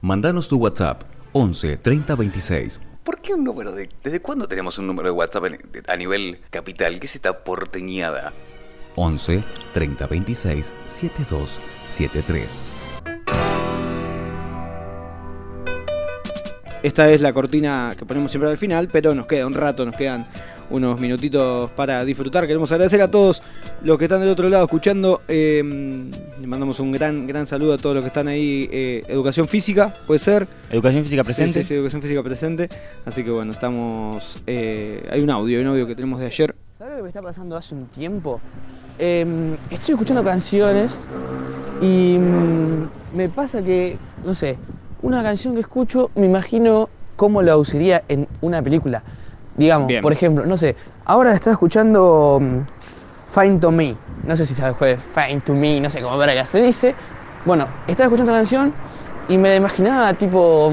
Mandanos tu WhatsApp 11 30 26. ¿Por qué un número de.? ¿Desde cuándo tenemos un número de WhatsApp en- a nivel capital? ¿Qué es esta porteñada? 11 30 26 7273. Esta es la cortina que ponemos siempre al final, pero nos queda un rato, nos quedan unos minutitos para disfrutar. Queremos agradecer a todos los que están del otro lado escuchando. eh, le mandamos un gran, gran saludo a todos los que están ahí. eh, educación física, puede ser. Educación física Sí, presente. Sí, sí, educación física presente. Así que bueno, estamos. eh, hay un audio, hay un audio que tenemos de ayer. ¿Sabes lo que me está pasando hace un tiempo? Em, estoy escuchando canciones y mm, me pasa que, no sé, una canción que escucho me imagino cómo la usaría en una película. Digamos, Bien. por ejemplo, no sé, ahora estaba escuchando mm, Find to Me. No sé si sabes cuál es Find to Me, no sé cómo verga se dice. Bueno, estaba escuchando la canción y me la imaginaba, tipo,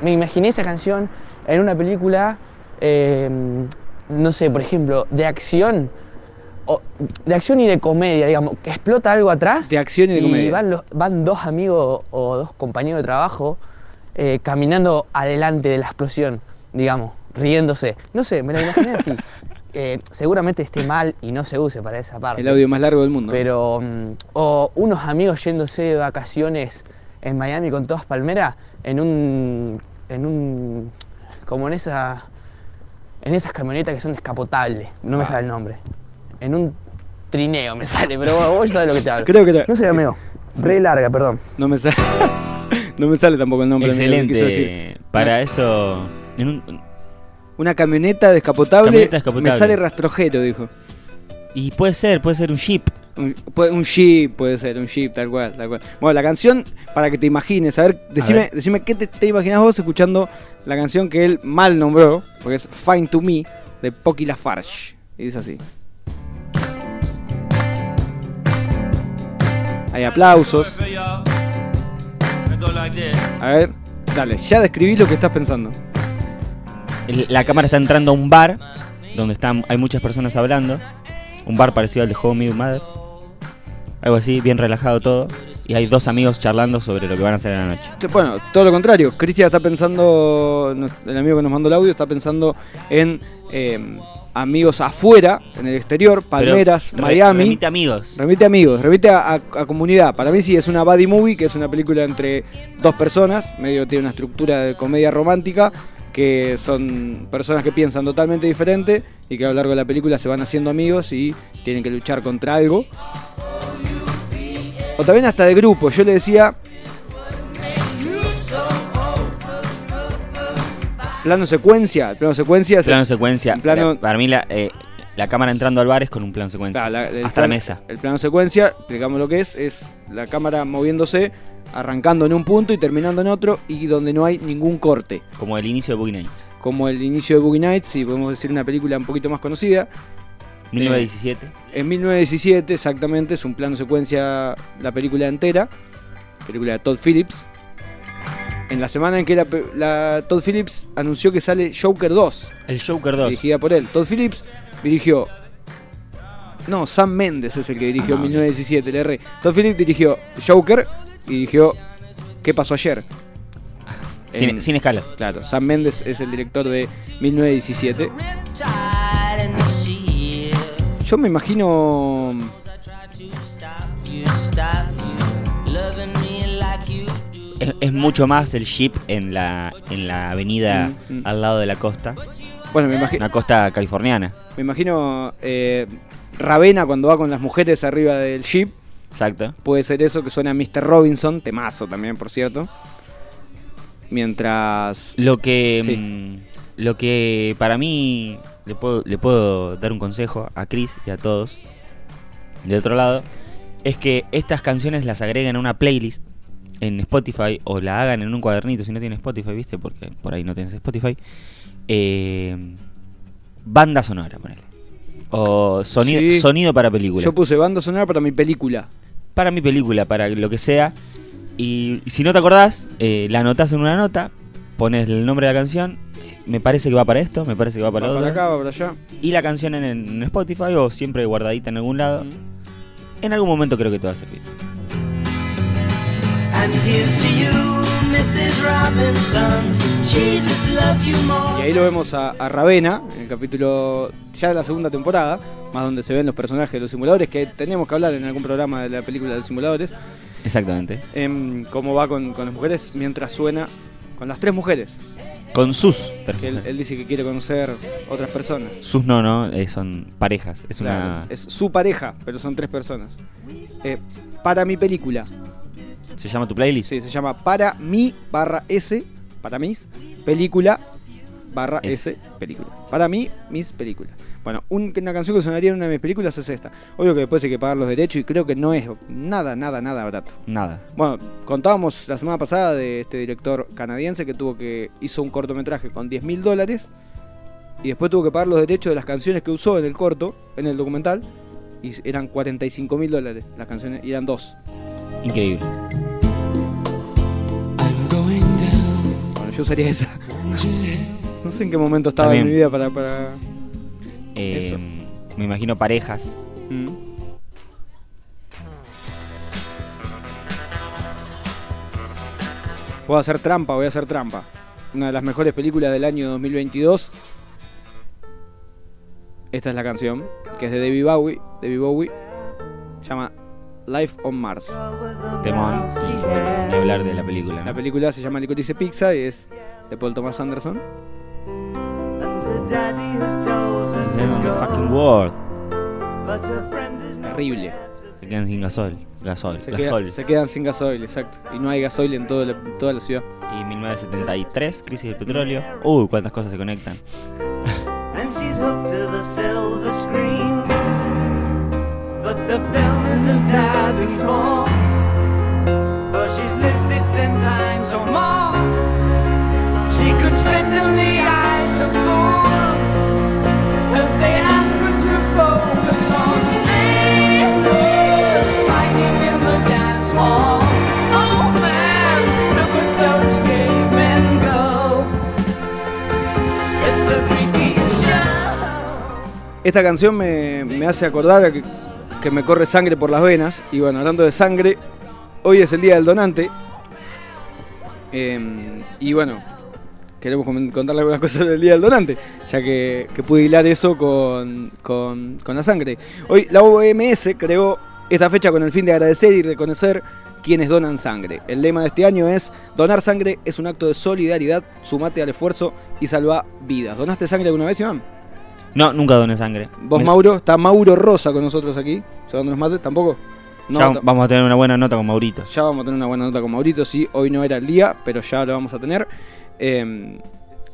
me imaginé esa canción en una película, eh, no sé, por ejemplo, de acción, o- de acción y de comedia, digamos, que explota algo atrás. De acción y de comedia. van, los- van dos amigos o dos compañeros de trabajo eh, caminando adelante de la explosión, digamos, riéndose. No sé, me la imaginé así. Eh, seguramente esté mal y no se use para esa parte. El audio más largo del mundo. Pero, mm, o unos amigos yéndose de vacaciones en Miami con todas palmeras, en un, en un, como en esa, en esas camionetas que son descapotables, no me Ah. sale el nombre, en un trineo me sale, pero vos ya sabés lo que te hablo. Creo que te- No se llame re larga, perdón. No me sale. no me sale tampoco el nombre. amigo, decir. Excelente. Para eso. en un- Una camioneta descapotable. Camioneta descapotable. Me sale rastrojero, dijo. y puede ser, puede ser un jeep. Un, un jeep puede ser, un jeep, tal cual, tal cual. Bueno, la canción, para que te imagines, a ver, decime, ver. decime qué te, te imaginas vos escuchando la canción que él mal nombró, porque es Fine to Me, de Pocky Lafarge. Y dice así. Hay aplausos. A ver, dale, ya describí lo que estás pensando. El- La cámara está entrando a un bar donde están, hay muchas personas hablando. Un bar parecido al de Home Your Mother. Algo así, bien relajado todo. Y hay dos amigos charlando sobre lo que van a hacer en la noche. Bueno, todo lo contrario. Cristian está pensando, el amigo que nos mandó el audio, está pensando en eh, amigos afuera, en el exterior, Palmeras, Pero Miami. remite amigos. Remite amigos, remite a, a- a comunidad. Para mí sí es una buddy movie, que es una película entre dos personas, medio tiene una estructura de comedia romántica, que son personas que piensan totalmente diferente y que a lo largo de la película se van haciendo amigos y tienen que luchar contra algo. O también hasta de grupo, yo le decía... Plano secuencia, plano secuencia Plano secuencia. en plano- La- para mí la, eh, la cámara entrando al bar es con un plano secuencia. Claro, la- el hasta la mesa. El plano secuencia, explicamos lo que es, es la cámara moviéndose, arrancando en un punto y terminando en otro, y donde no hay ningún corte. Como el inicio de Boogie Nights. Como el inicio de Boogie Nights, si podemos decir una película un poquito más conocida. 1917. En 1917, exactamente, es un plano secuencia la película entera. Película de Todd Phillips. En la semana en que la, Todd Phillips anunció que sale Joker 2. El Joker 2. dirigida por él. Todd Phillips dirigió. No, Sam Mendes es el que dirigió Ah, ok. 1917, le erré. Todd Phillips dirigió Joker y dirigió ¿Qué pasó ayer? Sin, En- sin escalas. Claro, Sam Mendes es el director de 1917. Yo me imagino. Es, es mucho más el jeep en la, en la avenida Mm, mm. al lado de la costa. Bueno, me imagino. Una costa californiana. Me imagino eh, Ravena cuando va con las mujeres arriba del jeep. Exacto. Puede ser eso que suena a Mr. Robinson, temazo también, por cierto. Mientras. Lo que, Sí. mm, lo que para mí le puedo, le puedo dar un consejo a Chris y a todos de otro lado es que estas canciones las agreguen a una playlist en Spotify o la hagan en un cuadernito si no tienes Spotify, ¿viste? Porque por ahí no tienes Spotify. Eh, banda sonora, ponele. O sonido, Sí. sonido para película. Yo puse banda sonora para mi película. Para mi película, para lo que sea. Y si no te acordás, eh, la anotás en una nota, pones el nombre de la canción. Me parece que va para esto, me parece que va para Va lo para otro. acá, va para allá. Y la canción en, en Spotify o siempre guardadita en algún lado. En algún momento creo que te va a servir. Y ahí lo vemos a, a Ravena, en el capítulo ya de la segunda temporada, más donde se ven los personajes de los simuladores, que tenemos que hablar en algún programa de la película de los simuladores, Exactamente. em, cómo va con, con las mujeres mientras suena con las tres mujeres, Con sus. que él, él dice que quiere conocer otras personas. Sus no, no, eh, son parejas. Es Claro, una. Es su pareja, pero son tres personas. Eh, para mi película, ¿Se llama tu playlist? sí, se llama Para mi barra S, para mis, película barra S. S, película. Para mí, mis películas. Bueno, un- una canción que sonaría en una de mis películas es esta. Obvio que después hay que pagar los derechos y creo que no es nada, nada, nada barato. Nada. Bueno, contábamos la semana pasada de este director canadiense que tuvo que hizo un cortometraje con 10 mil dólares y después tuvo que pagar los derechos de las canciones que usó en el corto, en el documental, y eran 45 mil dólares las canciones, y eran dos. Increíble. Bueno, yo usaría esa. No sé en qué momento estaba También. en mi vida para... para... Eh, Eso. me imagino parejas. Mm. Puedo hacer trampa, voy a hacer trampa. Una de las mejores películas del año 2022. Esta es la canción, que es de David Bowie. David Bowie. Se llama Life on Mars. Temón. Y bueno, hablar de la película. ¿no? La película se llama Licorice Pizza y es de Paul Thomas Anderson. On the fucking world. Terrible. Se quedan sin gasol. Gasol. Se, queda- se quedan sin gasoil, exacto. Y no hay gasoil en toda la, toda la ciudad. Y 1973, crisis del petróleo. Uy, cuántas cosas se conectan. Esta canción me, me hace acordar que, que me corre sangre por las venas. Y bueno, hablando de sangre, hoy es el día del donante. Em, y bueno, queremos contarle algunas cosas del día del donante, ya que, que pude hilar eso con, con- con la sangre. Hoy la OMS creó esta fecha con el fin de agradecer y reconocer quienes donan sangre. El lema de este año es: Donar sangre es un acto de solidaridad, sumate al esfuerzo y salva vidas. ¿Donaste sangre alguna vez, Iván? No, nunca doné sangre. Vos, Me- Mauro, está Mauro Rosa con nosotros aquí, llevándonos mate, tampoco. No, ya ta- vamos a tener una buena nota con Maurito. ya vamos a tener una buena nota con Maurito, sí, hoy no era el día, pero ya lo vamos a tener. Eh,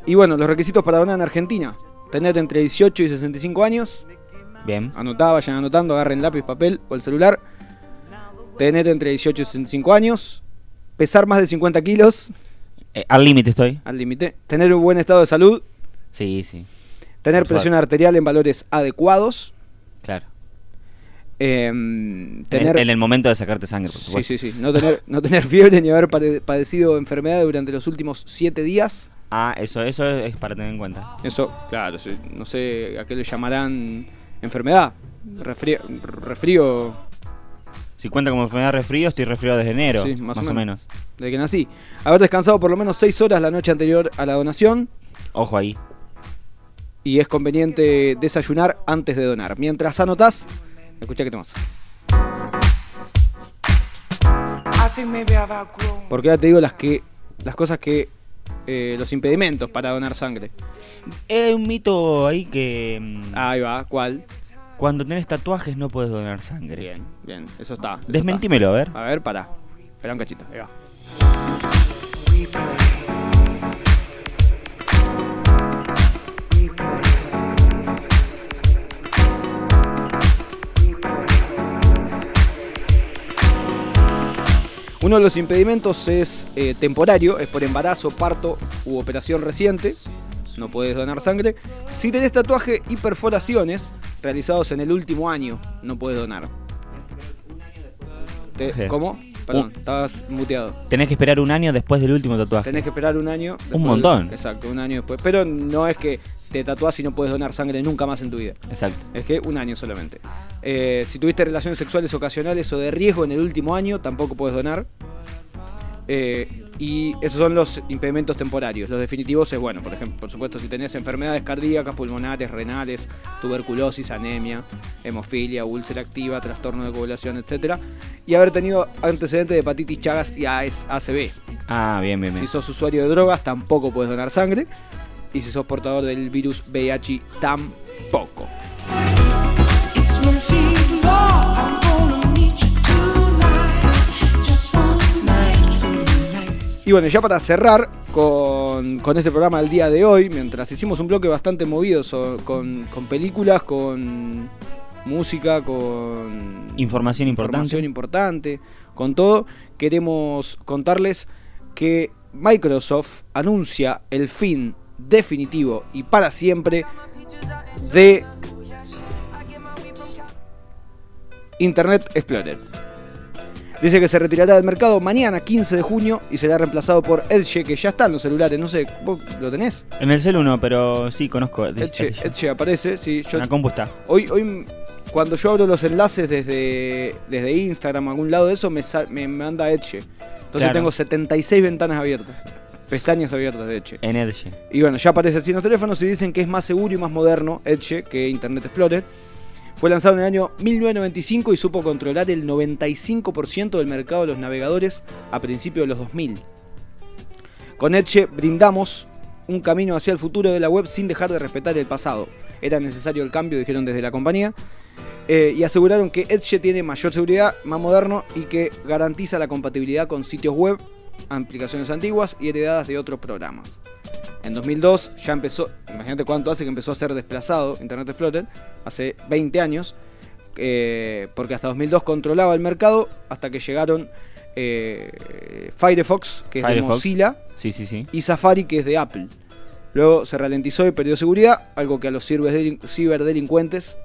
y bueno, los requisitos para donar en Argentina. Tener entre 18 y 65 años. Bien. Anotá, vayan anotando, agarren lápiz, papel o el celular. Tener entre 18 y 65 años. Pesar más de 50 kilos Eh, al límite estoy. al límite. Tener un buen estado de salud. Sí, sí. Tener presión arterial en valores adecuados. Claro. eh, En- tener En el momento de sacarte sangre, por Sí, supuesto. sí, sí. No tener, no tener fiebre ni haber pade- padecido enfermedad durante los últimos siete días. Ah, eso, eso es para tener en cuenta. Eso, claro, sí, no sé a qué le llamarán enfermedad. Refrío. refrío Si cuenta como enfermedad resfrío, estoy resfriado desde enero, Sí, más, más o o menos. desde que nací. Haber descansado por lo menos seis horas la noche anterior a la donación. Ojo ahí. Y es conveniente desayunar antes de donar. Mientras anotás, escucha que te. Porque ya te digo las que las cosas que eh, los impedimentos para donar sangre. Hay un mito ahí que mm, Ahí va, ¿cuál? cuando tenés tatuajes no puedes donar sangre. Bien, bien, eso está. eso Desmentímelo, a ver. A ver, pará. Espera un cachito, ahí va. Uno de los impedimentos es eh, temporario, es por embarazo, parto u operación reciente. No puedes donar sangre. Si tenés tatuaje y perforaciones realizados en el último año, no puedes donar. Te- Sí. ¿Cómo? Perdón, estabas muteado. Tenés que esperar un año después del último tatuaje. Tenés que esperar un año. después del- montón. Exacto, un año después. Pero no es que te tatuás y no puedes donar sangre nunca más en tu vida. Exacto. Es que un año solamente. Eh, si tuviste relaciones sexuales ocasionales o de riesgo en el último año, tampoco puedes donar. Eh, y esos son los impedimentos temporarios. Los definitivos es, bueno, por ejemplo, por supuesto, si tenés enfermedades cardíacas, pulmonares, renales, tuberculosis, anemia, hemofilia, úlcera activa, trastorno de coagulación, etc. Y haber tenido antecedentes de hepatitis chagas y ACV. Ah, bien, bien, bien. Si sos usuario de drogas, tampoco puedes donar sangre. Y si sos portador del virus VIH, tampoco. Y bueno, ya para cerrar con, con este programa del día de hoy, mientras hicimos un bloque bastante movido so- con, con películas, con música, con Información importante. información importante, con todo, queremos contarles que Microsoft anuncia el fin definitivo y para siempre de Internet Explorer. Dice que se retirará del mercado mañana 15 de junio y será reemplazado por Edge, que ya está en los celulares. No sé, ¿vos lo tenés? En el cel 1, pero sí conozco. Edge, Edge. Edge aparece, sí. Yo, En la compu está. hoy, hoy, cuando yo abro los enlaces desde, desde Instagram, algún lado de eso, me, sal- me manda Edge. Entonces Claro. tengo 76 ventanas abiertas. Pestañas abiertas de Edge. En Edge. Y bueno, ya aparece así en los teléfonos y dicen que es más seguro y más moderno Edge que Internet Explorer. Fue lanzado en el año 1995 y supo controlar el 95% del mercado de los navegadores a principios de los 2000. Con Edge brindamos un camino hacia el futuro de la web sin dejar de respetar el pasado. Era necesario el cambio, dijeron desde la compañía. Eh, y aseguraron que Edge tiene mayor seguridad, más moderno y que garantiza la compatibilidad con sitios web, aplicaciones antiguas y heredadas de otros programas. En 2002 ya empezó, imagínate cuánto hace que empezó a ser desplazado Internet Explorer, hace 20 años, eh, porque hasta 2002 controlaba el mercado hasta que llegaron eh, Firefox, que es de. Mozilla, Sí, sí, sí. y Safari, que es de Apple. Luego se ralentizó y perdió seguridad, algo que a los ciberdelin- ciberdelincuentes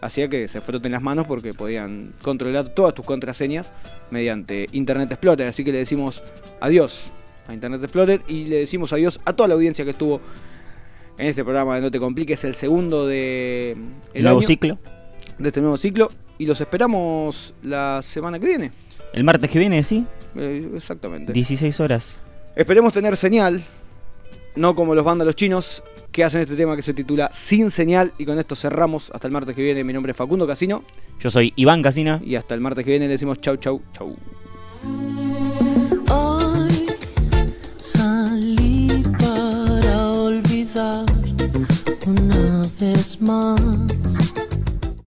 hacía que se froten las manos porque podían controlar todas tus contraseñas mediante Internet Explorer. Así que le decimos adiós a Internet Explorer y le decimos adiós a toda la audiencia que estuvo en este programa de No Te Compliques, el segundo de el Nuevo año, ciclo. de este nuevo ciclo. Y los esperamos la semana que viene. El martes que viene, sí. Eh, exactamente. 16 horas. Esperemos tener señal, no como los vándalos chinos que hacen este tema que se titula Sin señal. Y con esto cerramos. Hasta el martes que viene. Mi nombre es Facundo Casino. Yo soy Iván Casina. Y hasta el martes que viene le decimos chau, chau, chau. Hoy salí para olvidar una vez más